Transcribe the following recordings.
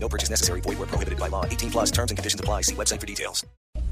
No purchase necessary. Void where prohibited by law. 18 plus terms and conditions apply. See website for details.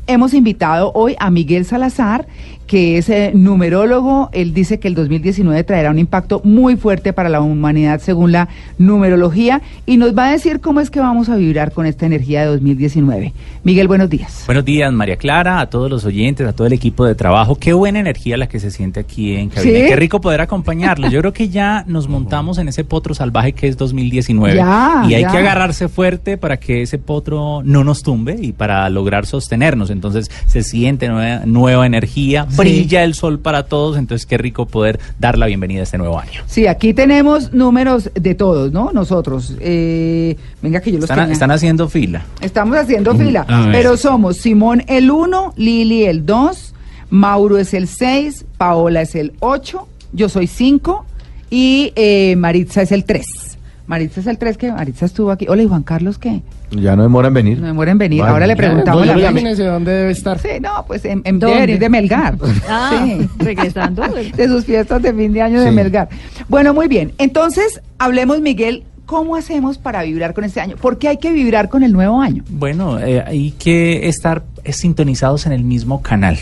Hemos invitado hoy a Miguel Salazar, que es eh, numerólogo. Él dice que el 2019 traerá un impacto muy fuerte para la humanidad según la numerología y nos va a decir cómo es que vamos a vibrar con esta energía de 2019. Miguel, buenos días. Buenos días, María Clara, a todos los oyentes, a todo el equipo de trabajo. Qué buena energía la que se siente aquí en cabina. ¿Sí? Qué rico poder acompañarlos. Yo creo que ya nos montamos en ese potro salvaje que es 2019. Ya, y hay ya. que agarrarse fuerte para que ese potro no nos tumbe y para lograr sostenernos. Entonces se siente nueva, nueva energía. Brilla el sol para todos. Entonces qué rico poder dar la bienvenida a este nuevo año. Sí, aquí tenemos números de todos, ¿no? Nosotros. Eh, venga, que yo los Están, están haciendo fila. Estamos haciendo fila, a ver. pero somos Simón el 1, Lili el 2, Mauro es el 6, Paola es el 8, yo soy 5 y eh, Maritza es el 3. Maritza es el 3 que Maritza estuvo aquí. Hola, ¿y Juan Carlos qué? Ya no demora en venir. No demoren en venir. Vale. Ahora le preguntamos la fecha. Imagínese dónde debe estar. Sí, no, pues en, en debe venir de Melgar. Ah, Sí. regresando. de sus fiestas de fin de año de. Melgar. Bueno, muy bien. Entonces, hablemos, Miguel, ¿cómo hacemos para vibrar con este año? ¿Por qué hay que vibrar con el nuevo año? Bueno, eh, hay que estar eh, sintonizados en el mismo canal.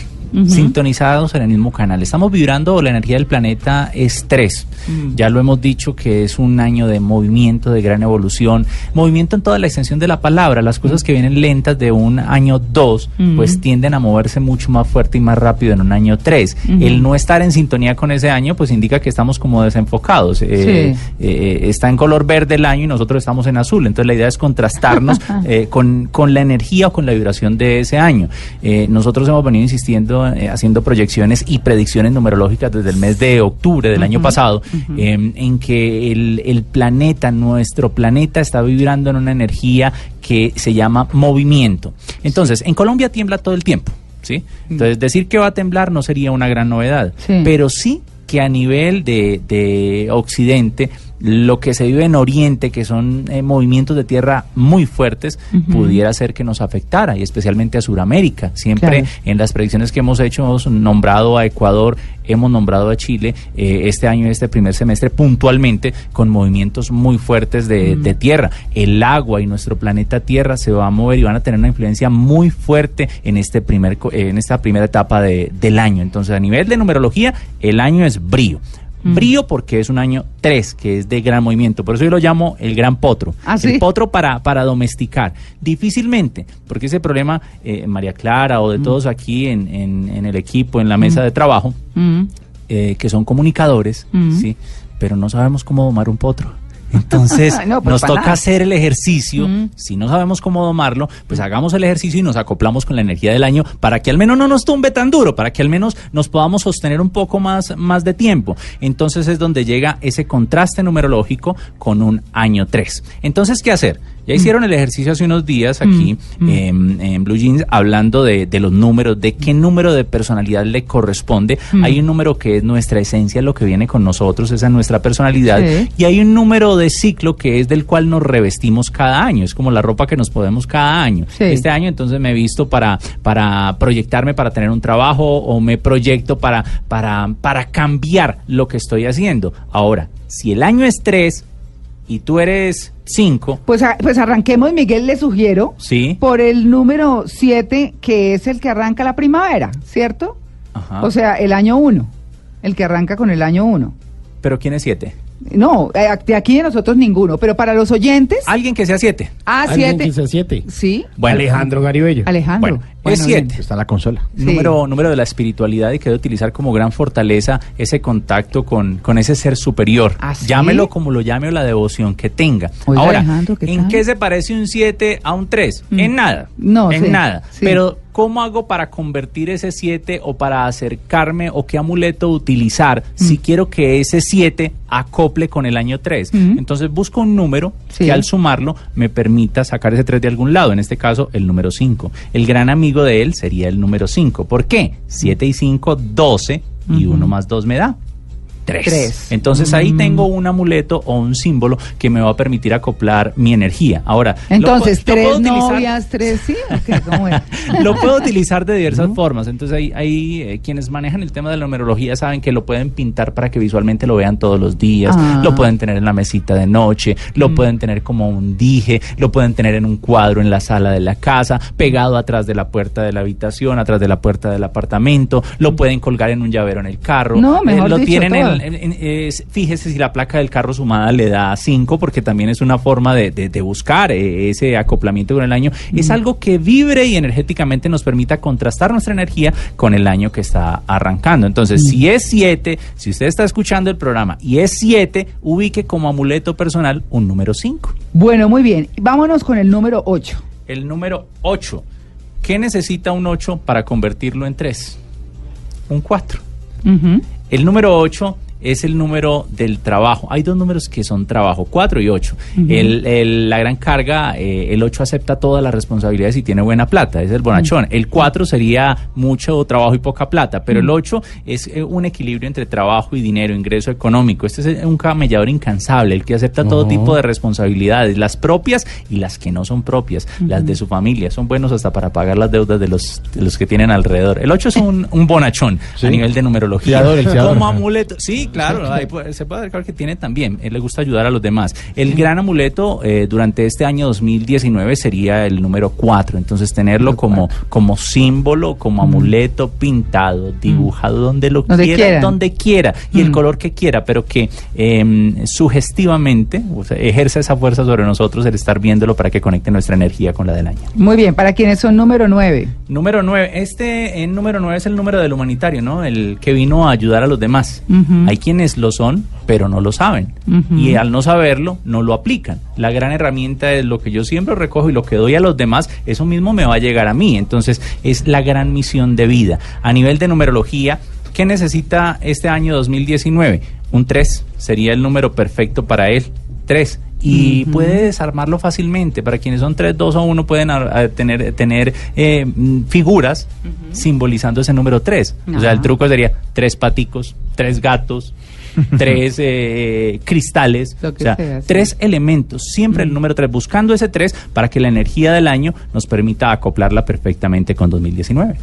Sintonizados en el mismo canal. Estamos vibrando, la energía del planeta es tres. Mm. Ya lo hemos dicho que es un año de movimiento, de gran evolución. Movimiento en toda la extensión de la palabra. Las cosas que vienen lentas de un año dos, Mm. pues tienden a moverse mucho más fuerte y más rápido en un año tres. Ujú. El no estar en sintonía con ese año, pues indica que estamos como desenfocados. Eh, eh, está en color verde el año y nosotros estamos en azul. Entonces la idea es contrastarnos eh, con, con la energía o con la vibración de ese año. Eh, nosotros hemos venido insistiendo, eh, haciendo proyecciones y predicciones numerológicas desde el mes de octubre del año pasado, eh, en que el, el planeta, nuestro planeta, está vibrando en una energía que se llama movimiento. Entonces, en Colombia tiembla todo el tiempo. ¿Sí? Entonces, decir que va a temblar no sería una gran novedad, Sí. pero sí que a nivel de, de Occidente, lo que se vive en Oriente, que son eh, movimientos de tierra muy fuertes, pudiera ser que nos afectara, y especialmente a Sudamérica. Siempre Claro. en las predicciones que hemos hecho hemos nombrado a Ecuador, hemos nombrado a Chile, eh, este año, este primer semestre, puntualmente, con movimientos muy fuertes de, de tierra. El agua y nuestro planeta Tierra se va a mover y van a tener una influencia muy fuerte en, este primer, en esta primera etapa de- del año. Entonces, a nivel de numerología, el año es brío. Brío porque es un año 3, que es de gran movimiento. Por eso yo lo llamo el gran potro. ¿Ah, sí? El potro para, para domesticar. Difícilmente, porque ese problema, eh, María Clara o de todos aquí en, en- en el equipo, en la mesa de trabajo, Mm. eh, que son comunicadores, Mm. ¿sí? pero no sabemos cómo domar un potro. Entonces, No, pues nos toca nada. hacer el ejercicio. Mm. Si no sabemos cómo domarlo, pues hagamos el ejercicio y nos acoplamos con la energía del año para que al menos no nos tumbe tan duro, para que al menos nos podamos sostener un poco más, más de tiempo. Entonces es donde llega ese contraste numerológico con un año 3. Entonces, ¿qué hacer? Ya hicieron el ejercicio hace unos días aquí Mm. em, en Blue Jeans hablando de, de los números, de qué número de personalidad le corresponde. Mm. Hay un número que es nuestra esencia, lo que viene con nosotros, esa es nuestra personalidad. Sí. Y hay un número de ciclo que es del cual nos revestimos cada año. Es como la ropa que nos podemos cada año. Sí. Este año entonces me he visto para, para proyectarme, para tener un trabajo o me proyecto para, para, para cambiar lo que estoy haciendo. Ahora, si el año es 3 y tú eres 5, Pues, a- pues arranquemos, Miguel, le sugiero, ¿sí? por el número 7, que es el que arranca la primavera, ¿cierto? Ajá. O sea, el año 1, el que arranca con el año 1. Pero ¿quién es 7? No, eh, de aquí de nosotros ninguno, pero para los oyentes, Alguien que sea 7. a Alguien 7. que sea siete. Sí, Bueno, Alejandro Garibello. Alejandro. Bueno, es bien. 7. Está en la consola. Sí. Número, número de la espiritualidad y que debe utilizar como gran fortaleza ese contacto con, con ese ser superior. ¿Ah, sí? Llámelo como lo llame o la devoción que tenga. Oiga, Ahora, Alejandro, ¿qué ¿en tal? qué se parece un 7 a un 3? Mm. En nada. No, En sí, nada. sí. Pero, ¿cómo hago para convertir ese 7 o para acercarme o qué amuleto utilizar si quiero que ese 7 acople con el año 3? Mm. Entonces busco un número Sí. que al sumarlo me permita sacar ese 3 de algún lado. En este caso, el número 5. El gran amigo enemigo de él sería el número 5. ¿Por qué? 7 y 5, 12 y 1 más 2 me da. Tres. Tres. Entonces ahí Mm. tengo un amuleto o un símbolo que me va a permitir acoplar mi energía. Ahora, lo Entonces, lo tres puedo utilizar- novias, tres, ¿sí? ¿O qué? ¿Cómo es? lo puedo utilizar de diversas formas. Entonces, hay, hay eh, quienes manejan el tema de la numerología saben que lo pueden pintar para que visualmente lo vean todos los días. Ah. Lo pueden tener en la mesita de noche, lo pueden tener como un dije, lo pueden tener en un cuadro en la sala de la casa, pegado atrás de la puerta de la habitación, atrás de la puerta del apartamento, lo pueden colgar en un llavero en el carro. No, mejor lo dicho, tienen todo. en- es- fíjese si la placa del carro sumada le da 5, porque también es una forma de, de- de buscar eh, ese acoplamiento con el año. Es algo que vibre y energéticamente nos permita contrastar nuestra energía con el año que está arrancando. Entonces, si es 7, si usted está escuchando el programa y es 7, ubique como amuleto personal un número 5. Bueno, muy bien. Vámonos con el número 8. El número 8. ¿Qué necesita un 8 para convertirlo en 3? Un 4. El número 8 es el número del trabajo. Hay dos números que son trabajo, 4 y 8. el, el- la gran carga, eh, el 8 acepta todas las responsabilidades y tiene buena plata, es el bonachón. El 4 sería mucho trabajo y poca plata, pero el 8 es eh, un equilibrio entre trabajo y dinero, ingreso económico. Este es un camellador incansable, el que acepta todo tipo de responsabilidades, las propias y las que no son propias, las de su familia. Son buenos hasta para pagar las deudas de los, de los que tienen alrededor. El 8 es un, un bonachón Sí. a nivel de numerología. Fiador, el fiador. Como amuleto. Sí, claro, ahí puede- se puede acercar que tiene también. Él le gusta ayudar a los demás. El gran amuleto eh, durante este año 2019 sería el número 4. Entonces, tenerlo como, como símbolo, como amuleto pintado, dibujado donde lo Donde quiera, donde quiera y el color que quiera, pero que eh, sugestivamente o sea, ejerza esa fuerza sobre nosotros el estar viéndolo para que conecte nuestra energía con la del año. Muy bien, para quienes son número 9. Número 9. Este en número 9 es el número del humanitario, ¿no? El que vino a ayudar a los demás. Hay quienes lo son, pero no lo saben. Y al no saberlo, no lo aplican. La gran herramienta es lo que yo siempre recojo y lo que doy a los demás, eso mismo me va a llegar a mí. Entonces, es la gran misión de vida. A nivel de numerología, ¿qué necesita este año 2019? Un 3 sería el número perfecto para él. 3 y puede desarmarlo fácilmente. Para quienes son 3, 2 o 1 pueden a- a tener, tener eh, mm, figuras simbolizando ese número 3. O sea, el truco sería tres paticos, tres gatos, tres eh, cristales, o sea, sí. tres elementos, siempre el número 3, buscando ese 3 para que la energía del año nos permita acoplarla perfectamente con 2019.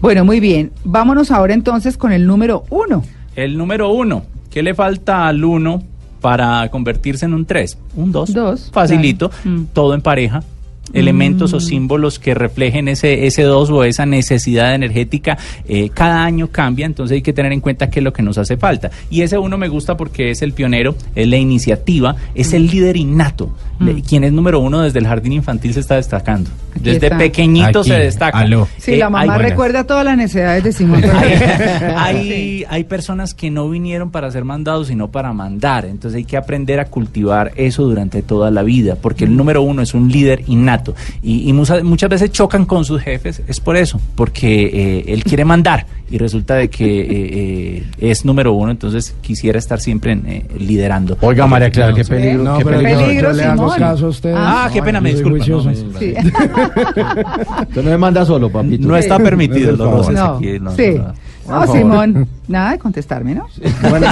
Bueno, muy bien. Vámonos ahora entonces con el número 1. El número 1, ¿qué le falta al 1 para convertirse en un 3? Un 2. Dos, Facilito, claro. Mm. todo en pareja. Elementos o símbolos que reflejen ese, ese 2 o esa necesidad energética, eh, cada año cambia, entonces hay que tener en cuenta qué es lo que nos hace falta. Y ese uno me gusta porque es el pionero, es la iniciativa, es el líder innato. Le- Quien es número uno desde el jardín infantil se está destacando. Aquí desde está. pequeñito Aquí, se destaca. aló. Sí, Eh, la mamá hay- recuerda todas las necesidades de Simón. hay, hay, hay personas que no vinieron para ser mandados, sino para mandar. Entonces hay que aprender a cultivar eso durante toda la vida, porque el número uno es un líder innato. Y, y muchas, muchas veces chocan con sus jefes, es por eso, porque eh, él quiere mandar y resulta de que eh, eh, es número uno, entonces quisiera estar siempre en, eh, liderando. Oiga, María Clara, qué peligro. No, qué pero peligro. Peligro, yo le hago caso a usted. Ah, qué pena, me disculpa. no, Sí. Usted no me manda solo, papito. no está permitido los roces No, aquí. no, sí. No, no. No, favor. Simón, nada de contestarme, ¿no? Bueno,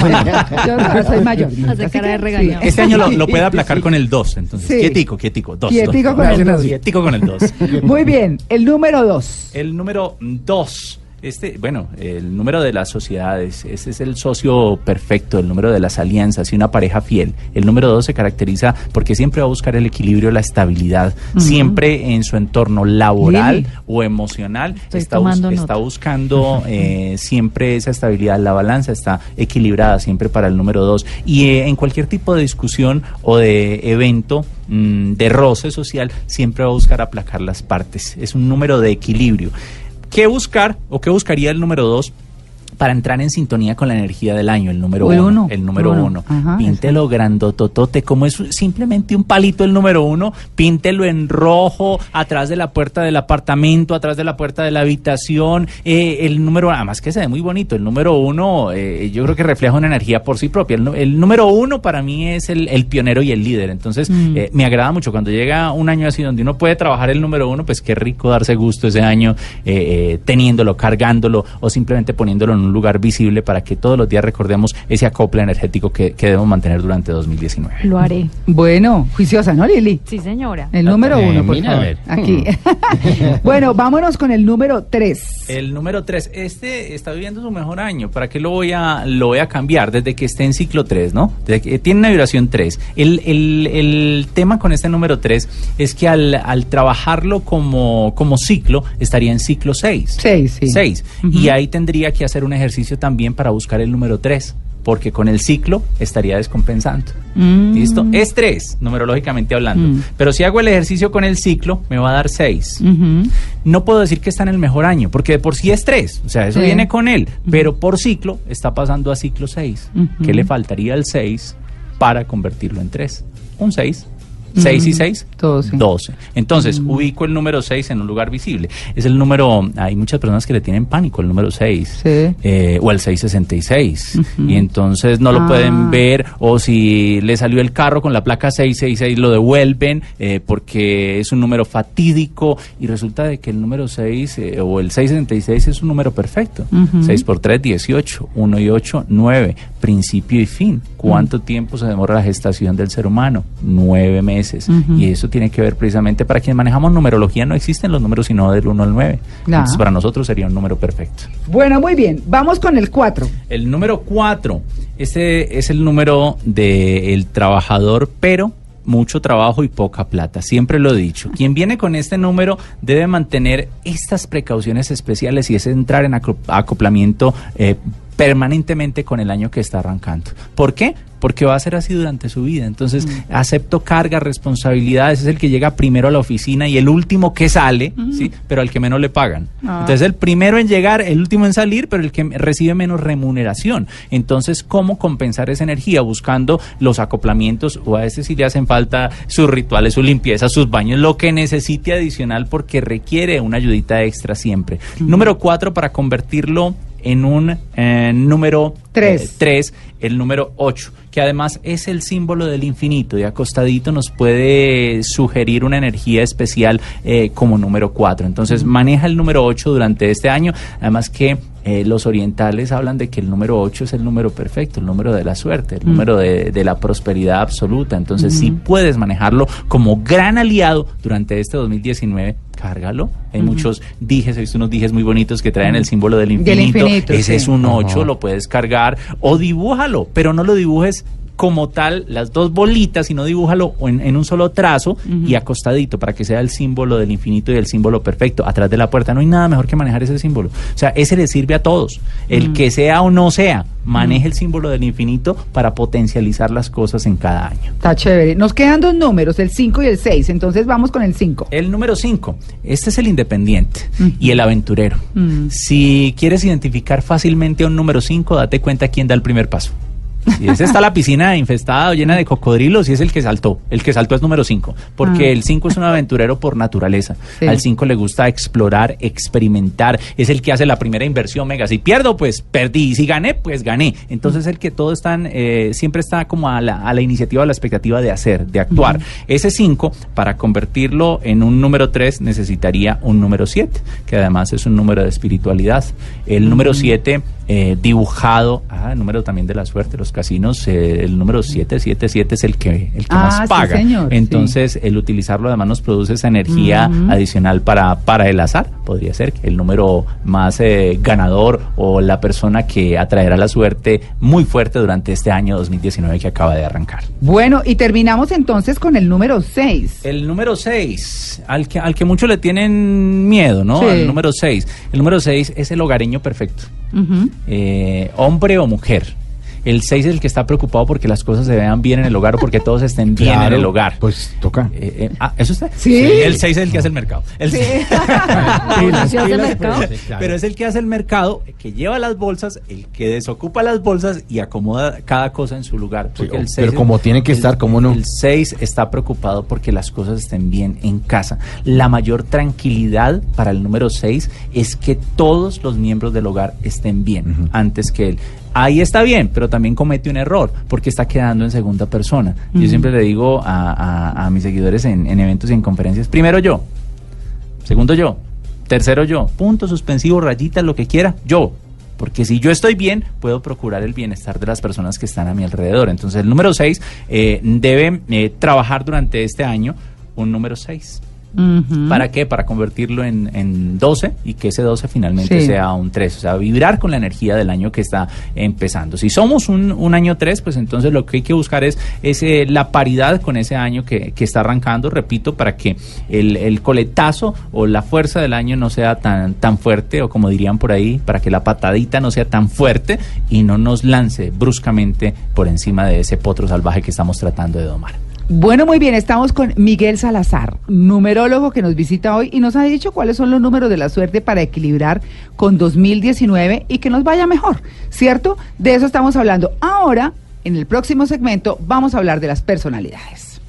Yo ahora soy mayor. Hace cara de regañado. sí. Este año lo, lo puede aplacar con el 2, entonces. Sí. Quietico, quietico. Dos, Quietico dos, con dos. el dos. Quietico con el 2. Muy bien, el número 2. El número 2. Este, bueno, el número de las sociedades, ese es el socio perfecto, el número de las alianzas y una pareja fiel. El número 2 se caracteriza porque siempre va a buscar el equilibrio, la estabilidad, siempre en su entorno laboral Lili. o emocional. Estoy está, bus- tomando nota. está buscando eh, siempre esa estabilidad, la balanza está equilibrada siempre para el número 2. Y eh, en cualquier tipo de discusión o de evento, mm, de roce social, siempre va a buscar aplacar las partes. Es un número de equilibrio. ¿Qué buscar o qué buscaría el número 2? Para entrar en sintonía con la energía del año, el número uno, uno, el número uno. uno. Ajá, Píntelo grandototote, como es simplemente un palito el número uno, píntelo en rojo, atrás de la puerta del apartamento, atrás de la puerta de la habitación, eh, el número, además que se ve muy bonito, el número uno, eh, yo creo que refleja una energía por sí propia. El, número uno para mí es el, el pionero y el líder, entonces Mm. eh, me agrada mucho cuando llega un año así donde uno puede trabajar el número uno, pues qué rico darse gusto ese año eh, eh, teniéndolo, cargándolo o simplemente poniéndolo en un lugar visible para que todos los días recordemos ese acople energético que, que debemos mantener durante 2019. Lo haré. Bueno, juiciosa, ¿no, Lili? Sí, señora. El número Eh, uno, por mira, a favor. ver. Aquí. bueno, vámonos con el número tres. El número 3, este está viviendo su mejor año. ¿Para qué lo voy a, lo voy a cambiar? Desde que esté en ciclo 3, ¿no? Desde que, tiene una vibración 3. El, el- el tema con este número 3 es que al, al trabajarlo como, como ciclo, estaría en ciclo 6. Seis, sí. 6. Y ahí tendría que hacer un ejercicio también para buscar el número 3. Porque con el ciclo estaría descompensando. Mm. ¿Listo? Es 3, numerológicamente hablando. Mm. Pero si hago el ejercicio con el ciclo, me va a dar 6 Ujú. no puedo decir que está en el mejor año, porque de por sí es 3, o sea, eso Sí. viene con él, pero por ciclo está pasando a ciclo 6. Ujú. ¿Qué le faltaría al 6 para convertirlo en 3? Un 6. 6 y 6, Doce. 12. Entonces, ubico el número 6 en un lugar visible. Es el número, hay muchas personas que le tienen pánico el número 6. Sí. eh, o el 666. Ujú. Y entonces no lo Ah. pueden ver, o si le salió el carro con la placa 666, lo devuelven eh, porque es un número fatídico y resulta de que el número 6 eh, o el 666 es un número perfecto. Ujú. 6 por 3, 18. 1 y 8, 9. Principio y fin. ¿Cuánto tiempo se demora la gestación del ser humano? Nueve meses. Y eso tiene que ver precisamente para quienes manejamos numerología, no existen los números sino del 1 al 9. Claro. Entonces para nosotros sería un número perfecto. Bueno, muy bien. Vamos con el cuatro. El número 4, este es el número del trabajador, pero mucho trabajo y poca plata. Siempre lo he dicho. Quien viene con este número debe mantener estas precauciones especiales y es entrar en acoplamiento eh, permanentemente con el año que está arrancando. ¿Por qué? Porque va a ser así durante su vida. Entonces, acepto cargas, responsabilidades, es el que llega primero a la oficina y el último que sale, ¿sí? Pero al que menos le pagan. Ah. Entonces, el primero en llegar, el último en salir, pero el que recibe menos remuneración. Entonces, ¿cómo compensar esa energía? Buscando los acoplamientos, o a veces si le hacen falta sus rituales, su limpieza, sus baños, lo que necesite adicional porque requiere una ayudita extra siempre. Número cuatro, para convertirlo en un eh, número Tres. 3, el número 8, que además es el símbolo del infinito y acostadito nos puede sugerir una energía especial eh, como número 4. Entonces maneja el número 8 durante este año, además que eh, los orientales hablan de que el número 8 es el número perfecto, el número de la suerte, el número de, de la prosperidad absoluta. Entonces si puedes manejarlo como gran aliado durante este 2019, cárgalo. Hay muchos dijes, he visto unos dijes muy bonitos que traen el símbolo del Del infinito. Ese sí. es un 8, Ajá. lo puedes cargar o dibújalo, pero no lo dibujes como tal las dos bolitas, sino dibújalo en, en un solo trazo y acostadito para que sea el símbolo del infinito y el símbolo perfecto atrás de la puerta. No hay nada mejor que manejar ese símbolo. O sea, ese le sirve a todos. El que sea o no sea, maneje el símbolo del infinito para potencializar las cosas en cada año. Está chévere. Nos quedan dos números, el 5 y el 6. Entonces vamos con el 5. El número 5, este es el independiente Ujú. y el aventurero. Mm. Si quieres identificar fácilmente a un número 5, date cuenta quién da el primer paso. Si ese está la piscina infestada o llena de cocodrilos y es el que saltó. El que saltó es número 5. Porque Ah. el 5 es un aventurero por naturaleza. Sí. Al 5 le gusta explorar, experimentar. Es el que hace la primera inversión. Venga, si pierdo, pues perdí. Y si gané, pues gané. Entonces el que todo están, eh, siempre está como a la, a la iniciativa, a la expectativa de hacer, de actuar. Ese 5, para convertirlo en un número 3, necesitaría un número 7, que además es un número de espiritualidad. El número 7 eh, dibujado, ah, el número también de la suerte, los casinos, eh, el número 777 es el que, el que Ah, más sí, paga. señor, sí. Entonces, el utilizarlo además nos produce esa energía adicional para, para el azar. Podría ser que el número más eh, ganador o la persona que atraerá la suerte muy fuerte durante este año 2019 que acaba de arrancar. Bueno, y terminamos entonces con el número 6. El número 6, al que, al que muchos le tienen miedo, ¿no? Sí. El número 6. El número 6 es el hogareño perfecto. Eh, hombre o mujer. El 6 es el que está preocupado porque las cosas se vean bien en el hogar o porque todos estén bien Claro, en el hogar. Pues toca. Eh, eh, ah, ¿eso usted? Sí. El 6 es el que hace el mercado. El Pilas, ¿Sí hace pilas, mercado? claro. Pero es el que hace el mercado, el que lleva las bolsas, el que desocupa las bolsas y acomoda cada cosa en su lugar. Sí, el pero como tiene que el- estar, ¿cómo no? El 6 está preocupado porque las cosas estén bien en casa. La mayor tranquilidad para el número 6 es que todos los miembros del hogar estén bien antes que él. Ahí está bien, pero también comete un error porque está quedando en segunda persona. Yo siempre le digo a, a- a mis seguidores en, en eventos y en conferencias, primero yo, Segundo yo. Tercero yo. Punto suspensivo, rayita, lo que quiera. Yo. Porque si yo estoy bien, puedo procurar el bienestar de las personas que están a mi alrededor. Entonces, el número 6 debe eh, trabajar durante este año un número 6. ¿Para qué? Para convertirlo en, en 12 y que ese 12 finalmente Sí. sea un 3. O sea, vibrar con la energía del año que está empezando. Si somos un, un año 3, pues entonces lo que hay que buscar es, es, eh, la paridad con ese año que, que está arrancando, repito, para que el, el coletazo o la fuerza del año no sea tan, tan fuerte, o como dirían por ahí, para que la patadita no sea tan fuerte y no nos lance bruscamente por encima de ese potro salvaje que estamos tratando de domar. Bueno, muy bien, estamos con Miguel Salazar, numerólogo que nos visita hoy y nos ha dicho cuáles son los números de la suerte para equilibrar con 2019 y que nos vaya mejor, ¿cierto? De eso estamos hablando. Ahora, en el próximo segmento, vamos a hablar de las personalidades.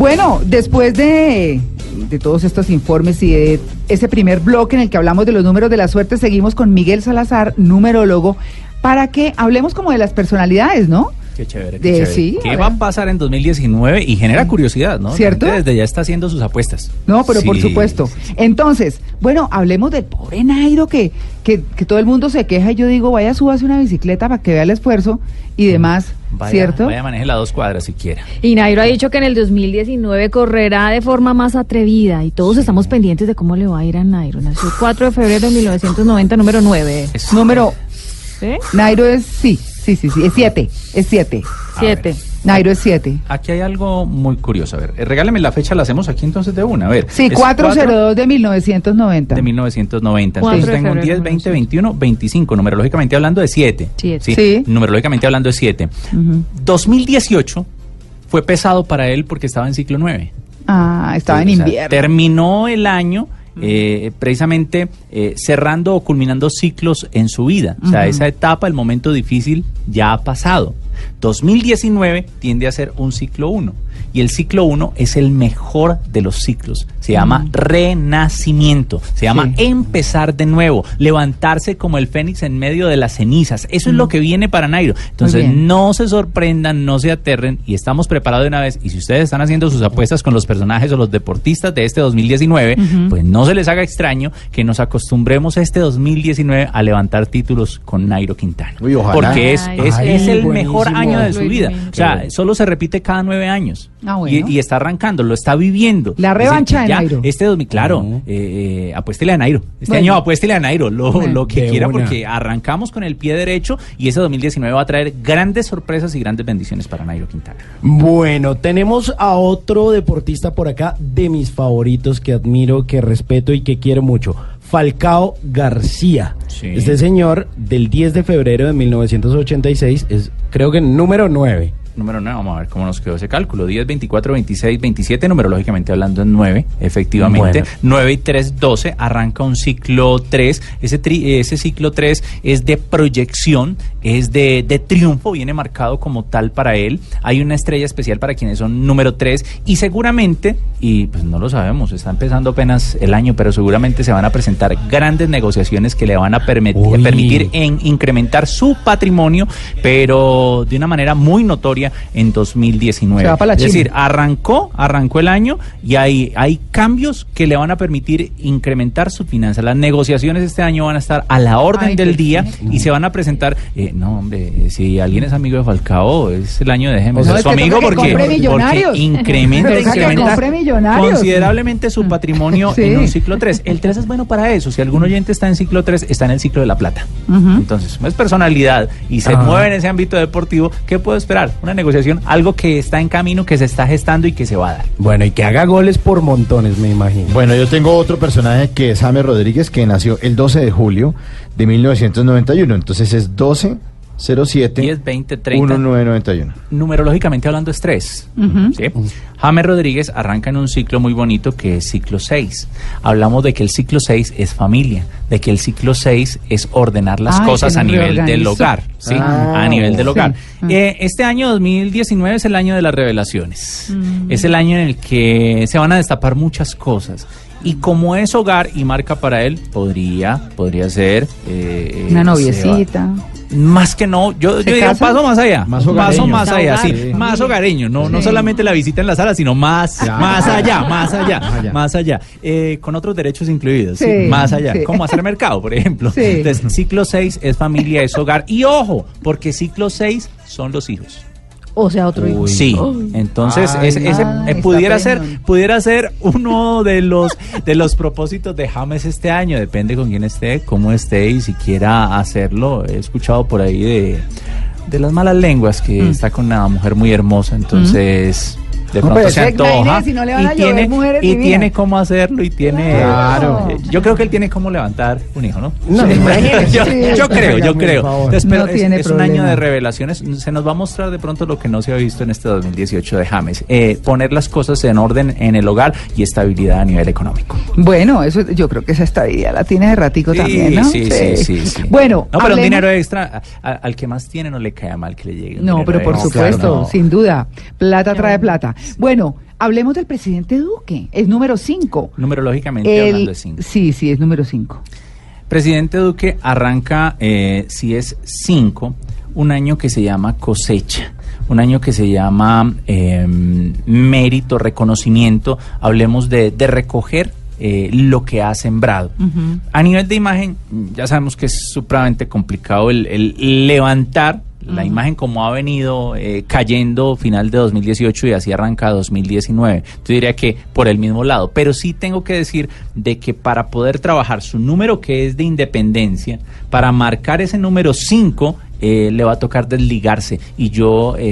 Bueno, después de, de todos estos informes y de ese primer bloque en el que hablamos de los números de la suerte, seguimos con Miguel Salazar, numerólogo, para que hablemos como de las personalidades, ¿no? Qué chévere. De- Qué, chévere. sí, ¿Qué a va a pasar en 2019? Y genera curiosidad, ¿no? La ¿Cierto? gente Desde ya está haciendo sus apuestas. No, pero por Sí. supuesto. Entonces, bueno, hablemos del pobre Nairo que, que, que todo el mundo se queja y yo digo, vaya, súbase una bicicleta para que vea el esfuerzo y demás, Vaya, ¿cierto? Vaya, maneje las dos cuadras si quiera. Y Nairo ha dicho que en el 2019 correrá de forma más atrevida y todos estamos pendientes de cómo le va a ir a Nairo. Nació el 4 de febrero de 1990, número 9. Es- Número, ¿Sí? Nairo es, sí, sí, sí, sí, es siete, es siete. A ver. 7. Nairo es siete. Aquí hay algo muy curioso. A ver, eh, regáleme la fecha, la hacemos aquí entonces de una. A ver. Sí, es 402 de 1990. de 1990. Cuatro Entonces de tengo un febrero 10, de 20, 21, 25. Numerológicamente hablando de 7. Siete. Sí. Numerológicamente hablando de 7. Ujú. 2018 fue pesado para él porque estaba en ciclo 9. Ah, estaba en Sí, o sea, invierno. terminó el año eh, precisamente eh, cerrando o culminando ciclos en su vida. O sea, Ujú. esa etapa, el momento difícil, ya ha pasado. 2019 tiende a ser un ciclo 1 y el ciclo 1 es el mejor de los ciclos. Se llama renacimiento, se llama Sí. empezar de nuevo, levantarse como el fénix en medio de las cenizas. Eso es lo que viene para Nairo. Entonces, no se sorprendan, no se aterren y estamos preparados de una vez. Y si ustedes están haciendo sus apuestas con los personajes o los deportistas de este 2019, pues no se les haga extraño que nos acostumbremos este 2019 a levantar títulos con Nairo Quintana. Uy, ojalá. Porque es, Ay, es, ay, es el buenísimo. mejor año de su vida. O sea, solo se repite cada nueve años. Ah, bueno. y, y está arrancando, lo está viviendo. La decir, revancha de Nairo. Este 2000, claro, Ujú. eh, eh, apuéstele a Nairo. Este Bueno. año apuéstele a Nairo, lo, Bueno. lo que De quiera, una. porque arrancamos con el pie derecho y ese 2019 va a traer grandes sorpresas y grandes bendiciones para Nairo Quintana. Bueno, tenemos a otro deportista por acá de mis favoritos que admiro, que respeto y que quiero mucho. Falcao García. Sí. Este señor del 10 de febrero de 1986 es creo que número 9. Número 9, vamos a ver cómo nos quedó ese cálculo. 10, 24, 26, 27, numerológicamente hablando en 9, efectivamente. Bueno. 9 y 3, 12, arranca un ciclo 3. Ese, tri- ese ciclo 3 es de proyección, es de, de triunfo, viene marcado como tal para él. Hay una estrella especial para quienes son número 3 y seguramente, y pues no lo sabemos, está empezando apenas el año, pero seguramente se van a presentar grandes negociaciones que le van a permitir, permitir en incrementar su patrimonio, pero de una manera muy notoria en 2019. Se va para la es China. decir, arrancó, arrancó el año y hay, hay cambios que le van a permitir incrementar su finanza. Las negociaciones este año van a estar a la orden Ay, del día y se van a presentar, eh, No, hombre, si alguien es amigo de Falcao, es el año de es es su amigo porque, porque incrementa, incrementa considerablemente su patrimonio Sí. en un ciclo 3. El 3 es bueno para eso. Si algún oyente está en ciclo 3, está en el ciclo de la plata. Entonces, es personalidad y se Ah. mueve en ese ámbito deportivo, ¿qué puedo esperar? Una negociación, algo que está en camino, que se está gestando y que se va a dar. Bueno, y que haga goles por montones, me imagino. Bueno, yo tengo otro personaje que es James Rodríguez, que nació el 12 de julio de 1991. Entonces es 12 07 10, 20, 30. 1991. numerológicamente hablando es 3. ¿sí? James Rodríguez arranca en un ciclo muy bonito que es ciclo 6. Hablamos de que el ciclo 6 es familia, de que el ciclo 6 es ordenar las Ay, cosas a nivel del hogar. ¿sí? Ah, a nivel del hogar. Ah. Eh, este año 2019 es el año de las revelaciones. Es el año en el que se van a destapar muchas cosas. Y como es hogar y marca para él, podría, podría ser... eh, Una se va- noviecita. Más que no, yo, yo ¿Se diría un paso más allá. Más un paso más allá, sí. Más hogareño. No, no solamente la visita en la sala, sino más, Ya. más allá, más allá, Más allá. más allá. Eh, con otros derechos incluidos, sí, Sí, más allá. sí. Como hacer mercado, por ejemplo. Sí. Entonces, ciclo 6 es familia, es hogar. Y ojo, porque ciclo 6 son los hijos. O sea, otro hijo. Sí, entonces Ay, ese, ese, ay, eh, pudiera ser pudiera ser uno de los de los propósitos de James este año, depende con quién esté, cómo esté y si quiera hacerlo. He escuchado por ahí de, de las malas lenguas que Mm. está con una mujer muy hermosa, entonces de pronto se antoja si no y tiene mujeres y tiene cómo hacerlo y tiene Claro. eh, yo creo que él tiene cómo levantar un hijo, ¿no? No, Sí. imagínese. yo, creo, yo creo. favor. Entonces, pero No es, tiene es un año de revelaciones. Se nos va a mostrar de pronto lo que no se ha visto en este 2018 de James. Eh, poner las cosas en orden en el hogar y estabilidad a nivel económico. Bueno, eso yo creo que esa estabilidad la tiene de ratico también, ¿no? sí, sí, sí, sí. Bueno, no, pero un dinero extra a- a- al que más tiene no le cae mal que le llegue. un No, pero por extra. supuesto, No. sin duda. Plata trae plata. Bueno, hablemos del presidente Duque. Es número 5. Numerológicamente hablando de cinco. Sí, sí, es número 5. Presidente Duque arranca, eh, si es 5, un año que se llama cosecha, un año que se llama eh, mérito, reconocimiento, hablemos de, de recoger eh, lo que ha sembrado. A nivel de imagen, ya sabemos que es supremamente complicado el, el levantar la imagen como ha venido eh, cayendo final de 2018 y así arranca 2019. Yo diría que por el mismo lado, pero sí tengo que decir de que para poder trabajar su número que es de independencia, para marcar ese número 5, eh, le va a tocar desligarse y yo eh,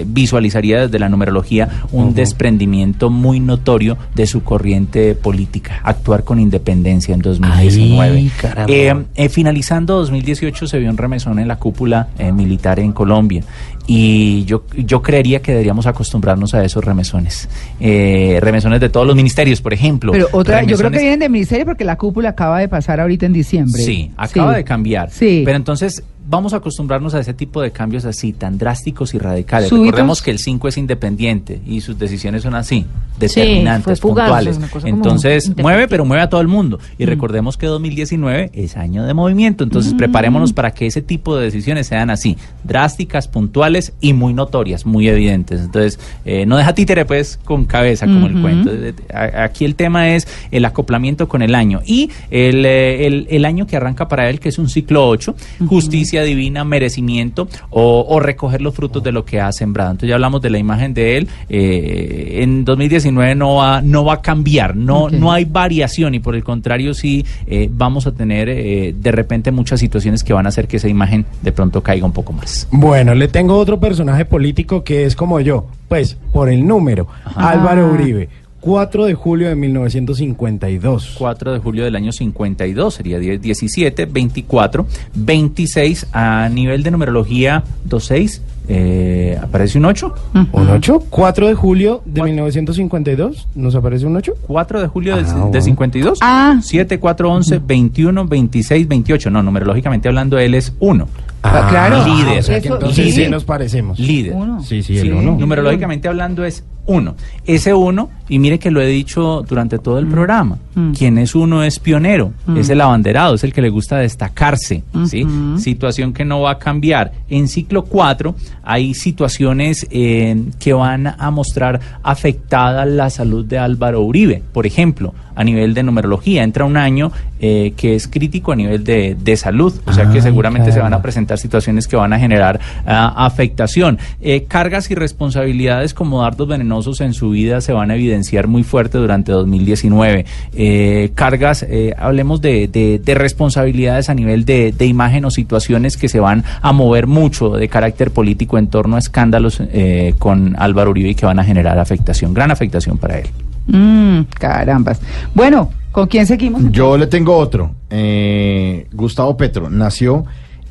eh, visualizaría desde la numerología un desprendimiento muy notorio de su corriente política, actuar con independencia en 2019. Ay, caramba. Eh, eh, finalizando 2018 se vio un remesón en la cúpula eh, militar en Colombia y yo, yo creería que deberíamos acostumbrarnos a esos remesones. Eh, remesones de todos los ministerios, por ejemplo. Pero otra, yo creo que vienen del ministerio porque la cúpula acaba de pasar ahorita en diciembre. Sí, acaba Sí. de cambiar. Sí. Pero entonces vamos a acostumbrarnos a ese tipo de cambios así, tan drásticos y radicales. Recordemos que el 5 es independiente y sus decisiones son así, determinantes, fugaz, puntuales. Entonces, mueve, pero mueve a todo el mundo. Mm. Y recordemos que 2019 es año de movimiento. Entonces, preparémonos para que ese tipo de decisiones sean así, drásticas, puntuales y muy notorias, muy evidentes. Entonces, eh, no deja títere, pues, con cabeza, como el cuento. Aquí el tema es el acoplamiento con el año y el, eh, el- el año que arranca para él, que es un ciclo 8, justicia divina, merecimiento o, o recoger los frutos de lo que ha sembrado. Entonces ya hablamos de la imagen de él. eh, en 2019 no va, no va a cambiar, no, no hay variación y por el contrario sí eh, vamos a tener eh, de repente muchas situaciones que van a hacer que esa imagen de pronto caiga un poco más. Bueno, le tengo otro personaje político que es como yo, pues por el número, Álvaro Uribe, 4 de julio de 1952. 4 de julio del año 52, sería 10, 17, 24, 26 a nivel de numerología 26, eh, aparece un 8. ¿Un 8? 4 de julio de 1952, ¿nos aparece un 8? 4 de julio del, Ah, de bueno. 52. Ah. 7, 4, 11, 21, 26, 28. No, numerológicamente hablando, él es 1. Ah, claro. líder. o sea que Eso- entonces líder. sí nos parecemos. Líder. Uno. Sí, sí, el uno. Numerológicamente hablando es 1. Ese 1 Y mire que lo he dicho durante todo el programa. Mm. Quien es uno es pionero, Mm. es el abanderado, es el que le gusta destacarse. ¿sí? Situación que no va a cambiar. En ciclo 4 hay situaciones eh, que van a mostrar afectada la salud de Álvaro Uribe. Por ejemplo, a nivel de numerología, entra un año eh, que es crítico a nivel de, de salud. O sea que seguramente se van a presentar situaciones que van a generar ah, afectación. Eh, cargas y responsabilidades como dardos venenosos en su vida se van a evidenciar muy fuerte durante 2019. Eh, cargas, eh, hablemos de, de- de responsabilidades a nivel de, de imagen o situaciones que se van a mover mucho de carácter político en torno a escándalos eh, con Álvaro Uribe y que van a generar afectación, gran afectación para él. Mm, carambas. Bueno, ¿con quién seguimos? Yo le tengo otro. Eh, Gustavo Petro nació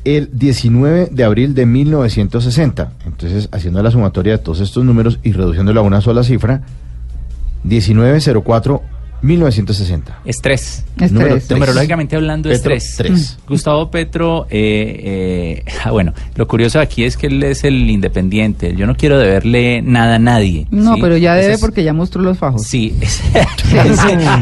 el 19 de abril de 1960. Entonces, haciendo la sumatoria de todos estos números y reduciéndolo a una sola cifra, 1904 1960. Estrés. Estrés. Número. Numerológicamente hablando, Petro, estrés. tres. Mm. Gustavo Petro, eh, eh, ah, bueno, lo curioso aquí es que él es el independiente. Yo no quiero deberle nada a nadie. No, ¿sí? pero ya debe es- porque ya mostró los fajos. Sí, es- Sí.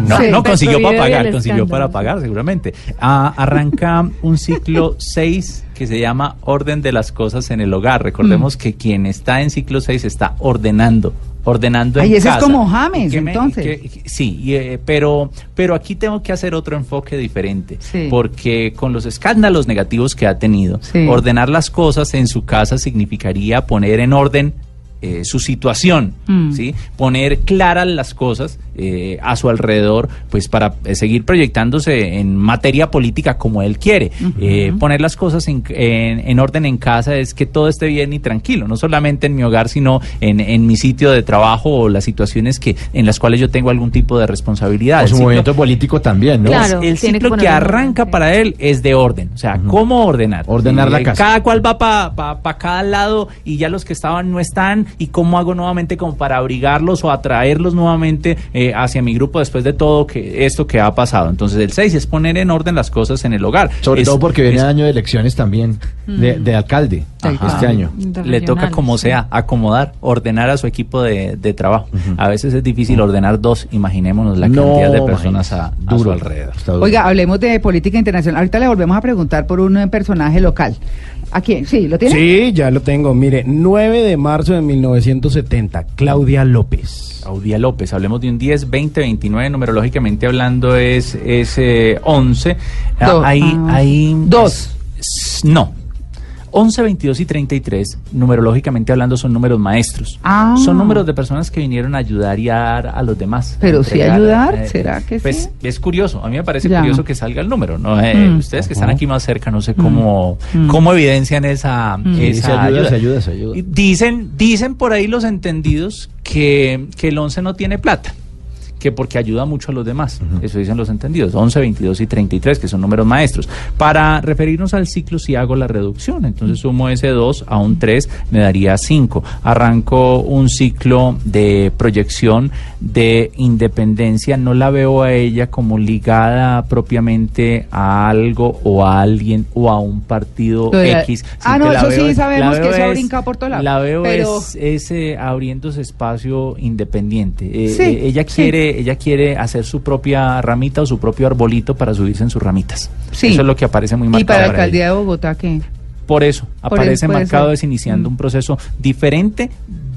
no, Sí. no consiguió Petro para pagar, consiguió escándalo. para pagar seguramente. Ah, arranca un ciclo 6 que se llama orden de las cosas en el hogar. Mm. Recordemos que quien está en ciclo 6 está ordenando, ordenando Ay, en ese es como James, ¿Y qué me- entonces. qué- sí, y, eh, pero, pero aquí tengo que hacer otro enfoque diferente, Sí. porque con los escándalos negativos que ha tenido, Sí. ordenar las cosas en su casa significaría poner en orden eh, su situación, Mm. ¿sí? Poner claras las cosas eh, a su alrededor, pues para eh, seguir proyectándose en materia política como él quiere. Eh, poner las cosas en, en- en orden en casa es que todo esté bien y tranquilo, no solamente en mi hogar, sino en, en mi sitio de trabajo o las situaciones que en las cuales yo tengo algún tipo de responsabilidad. O su ciclo- movimiento político también, ¿no? Claro. el que ciclo que, orden, arranca para él es de orden, o sea, cómo ordenar. Ordenar la casa. Cada cual va para cada lado y ya los que estaban no están y cómo hago nuevamente como para abrigarlos o atraerlos nuevamente eh, hacia mi grupo después de todo que esto que ha pasado. Entonces el 6 es poner en orden las cosas en el hogar. Sobre Es- todo porque viene es- año de elecciones también, de, de alcalde, Ajá. este año. Le toca como sea, acomodar, ordenar a su equipo de, de trabajo. A veces es difícil ordenar dos, imaginémonos la No, cantidad de personas a, a su alrededor. Oiga, hablemos de política internacional. Ahorita le volvemos a preguntar por un personaje local. ¿A quién? Sí, ¿lo tiene? Sí, ya lo tengo. Mire, 9 de marzo de 1970, Claudia López. Claudia López, hablemos de un 10, 20, 29, numerológicamente hablando es, es eh, 11. Ah, Do- ahí, ah, ahí, dos. s- no. 11, 22 y 33, numerológicamente hablando, son números maestros. Ah. Son números de personas que vinieron a ayudar y a dar a los demás. Pero sí entregar, ayudar, ¿será que pues, sí? Es curioso, a mí me parece Ya. curioso que salga el número. ¿no? Eh, Mm. Ustedes que están aquí más cerca, no sé cómo, Mm. cómo evidencian esa, se ayuda, ayuda. se ayuda, se ayuda. Dicen, dicen por ahí los entendidos que, que el 11 no tiene plata, que porque ayuda mucho a los demás. Eso dicen los entendidos. 11, 22 y 33, que son números maestros. Para referirnos al ciclo, si hago la reducción, entonces sumo ese 2 a un 3, me daría 5. Arranco un ciclo de proyección de independencia. No la veo a ella como ligada propiamente a algo o a alguien o a un partido X. Ah, no, eso veo sí es- sabemos la que eso ha brincado por todo lado. La veo Pero- es, es, eh, abriéndose espacio independiente. Eh, Sí, eh, ella sí. Quiere, ella quiere hacer su propia ramita o su propio arbolito para subirse en sus ramitas. Sí. Eso es lo que aparece muy marcado. ¿Y para la alcaldía de Bogotá qué? Por eso Por aparece marcado ser. es iniciando Mm. un proceso diferente.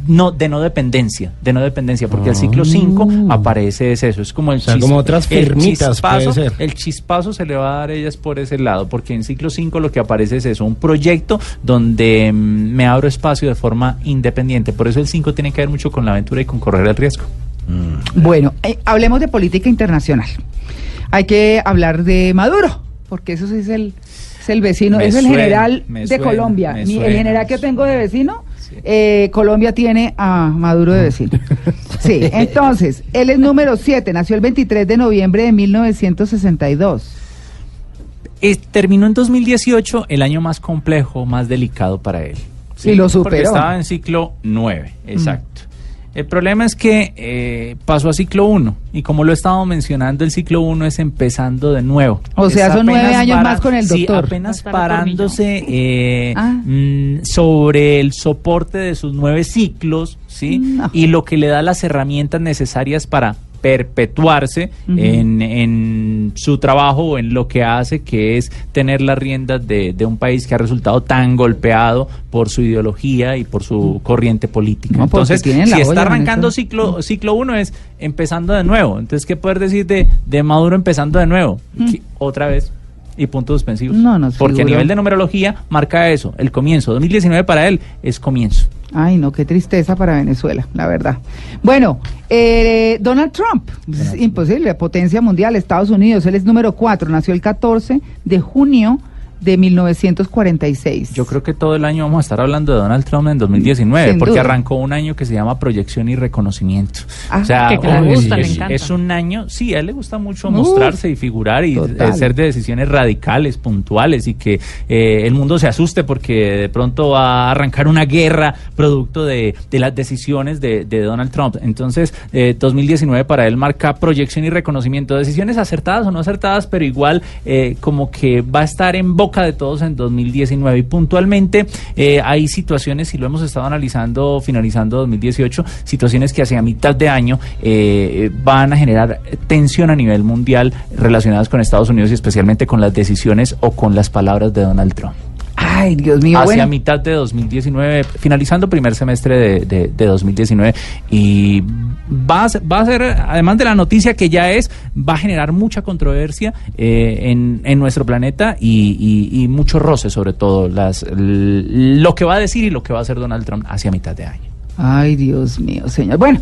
No, de no dependencia, de no dependencia, porque el ciclo 5 aparece es eso, es como el O sea, chis- como otras el chispazo, puede ser. el chispazo se le va a dar a ellas por ese lado, porque en ciclo 5 lo que aparece es eso, un proyecto donde mm, me abro espacio de forma independiente. Por eso el 5 tiene que ver mucho con la aventura y con correr el riesgo. Bueno, eh, hablemos de política internacional. Hay que hablar de Maduro, porque eso sí es el, es el vecino, Me es el general de suena, Colombia. Mi- el general que tengo de vecino, Sí. eh, Colombia tiene a Maduro de vecino. Sí, entonces, él es número 7, nació el 23 de noviembre de 1962. Eh, terminó en 2018 el año más complejo, más delicado para él. Y lo Porque superó. estaba en ciclo 9, exacto. El problema es que eh, pasó a ciclo 1 y como lo he estado mencionando, el ciclo 1 es empezando de nuevo. O sea, Es son nueve apenas años más con el Sí, doctor. apenas Hasta la parándose eh, Ah. mm, sobre el soporte de sus nueve ciclos, ¿sí? No. Y lo que le da las herramientas necesarias para perpetuarse en, en su trabajo o en lo que hace, que es tener las riendas de, de un país que ha resultado tan golpeado por su ideología y por su corriente política. No, Entonces, si está arrancando ciclo ciclo uno es empezando de nuevo. Entonces, ¿qué poder decir de, de Maduro empezando de nuevo? Otra vez. Y puntos suspensivos. No, nos Porque a figuró. nivel de numerología marca eso, el comienzo. 2019 para él es comienzo. Ay, no, qué tristeza para Venezuela, la verdad. Bueno, eh, Donald Trump, es imposible, potencia mundial, Estados Unidos, él es número 4, nació el 14 de junio de 1946. Yo creo que todo el año vamos a estar hablando de Donald Trump en 2019, Sin porque duda. arrancó un año que se llama proyección y reconocimiento. Ah, o sea, que le uy, gusta, le es, un año, sí, a él le gusta mucho mostrarse y figurar y total. ser de decisiones radicales, puntuales y que eh, el mundo se asuste porque de pronto va a arrancar una guerra producto de, de las decisiones de, de Donald Trump. Entonces, eh, 2019 para él marca proyección y reconocimiento, decisiones acertadas o no acertadas, pero igual eh, como que va a estar en boca de todos en 2019 y puntualmente eh, hay situaciones, y lo hemos estado analizando finalizando 2018, situaciones que hacia mitad de año eh, van a generar tensión a nivel mundial relacionadas con Estados Unidos y especialmente con las decisiones o con las palabras de Donald Trump. Ay, Dios mío, hacia bueno. mitad de 2019, finalizando primer semestre de, de- de 2019 y va a, ser, va a ser, además de la noticia que ya es, va a generar mucha controversia eh, en, en nuestro planeta y, y- y mucho roce sobre todo las, lo que va a decir y lo que va a hacer Donald Trump hacia mitad de año. Ay, Dios mío, señor. Bueno,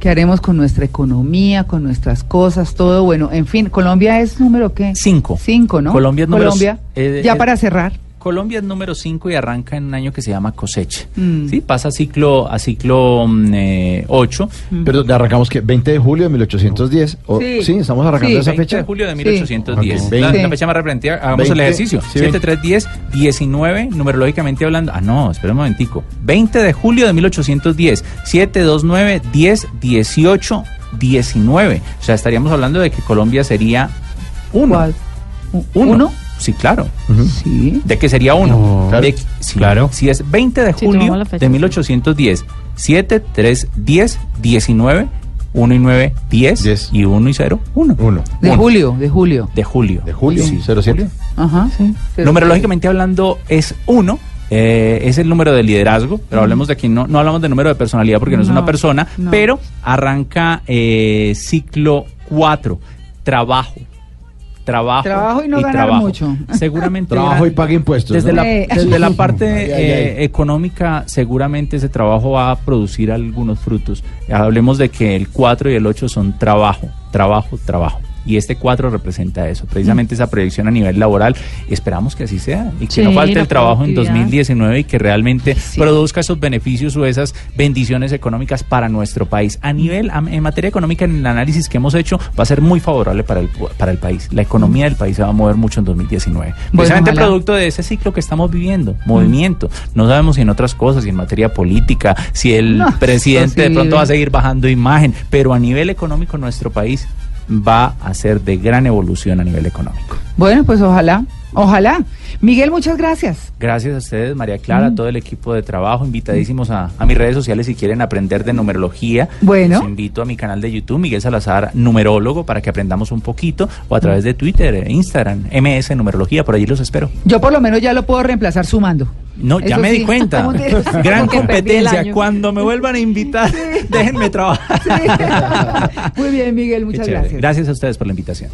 ¿qué haremos con nuestra economía, con nuestras cosas, todo? Bueno, en fin, Colombia es número qué? Cinco. Cinco, ¿no? Colombia es número Colombia. eh, ya eh, para cerrar. Colombia es número 5 y arranca en un año que se llama cosecha. Mm. ¿sí? Pasa a ciclo a ciclo 8. Pero ¿de arrancamos que 20 de julio de 1810. O- Sí. sí. estamos arrancando Sí. esa 20 fecha. de julio de Sí. 1810. Ok, La, 20. la fecha más referente, hagamos 20, el ejercicio. sí, 7, 3, 10, 19, numerológicamente hablando. Ah, no, espera un momentico. 20 de julio de 1810. 7, 2, 9, 10, 18, 19. O sea, estaríamos hablando de que Colombia sería uno. ¿Cuál? U- Uno. ¿Uno? Sí, claro. Sí. ¿De qué sería uno? Oh, claro. De- sí, Claro. Si es 20 de Sí, julio fecha, de sí. 1810, 7, 3, 10, 19, 1 y 9, 10, Diez. y 1 y 0, 1. Uno. De Uno. julio, de julio. De julio. De julio, Sí, 07. Ajá. Pero- Numerológicamente hablando es 1. es el número de liderazgo, pero hablemos de aquí, no, no hablamos de número de personalidad porque no, es No, una persona, no. pero arranca eh, ciclo 4, trabajo. Trabajo, Trabajo y no ganar trabajo. mucho. Seguramente Trabajo gran- y pague impuestos. desde, ¿no? la, Eh. desde la parte Ay, ay, eh, ay. económica, seguramente ese trabajo va a producir algunos frutos. Hablemos de que el 4 y el 8 son trabajo, trabajo, trabajo. Y este 4 representa eso, precisamente esa proyección a nivel laboral. Esperamos que así sea y que Sí, no falte el trabajo en productividad. 2019 y que realmente Sí. produzca esos beneficios o esas bendiciones económicas para nuestro país. A nivel, en materia económica, en el análisis que hemos hecho, va a ser muy favorable para el, para el país. La economía del país se va a mover mucho en 2019. Precisamente producto de ese ciclo que estamos viviendo, movimiento. No sabemos si en otras cosas, si en materia política, si el No, presidente de pronto va a seguir bajando imagen, pero a nivel económico nuestro país va a ser de gran evolución a nivel económico. Bueno, pues ojalá, ojalá. Miguel, muchas gracias. Gracias a ustedes, María Clara, a todo el equipo de trabajo, invitadísimos a, a mis redes sociales si quieren aprender de numerología. Bueno. Los invito a mi canal de YouTube, Miguel Salazar, numerólogo, para que aprendamos un poquito, o a través de Twitter, e Instagram, MS Numerología, por allí los espero. Yo por lo menos ya lo puedo reemplazar sumando. No, ya me sí. di cuenta. ¿Cómo te- Gran competencia. Cuando me vuelvan a invitar, déjenme trabajar. Sí. Muy bien, Miguel, muchas gracias. Gracias a ustedes por la invitación.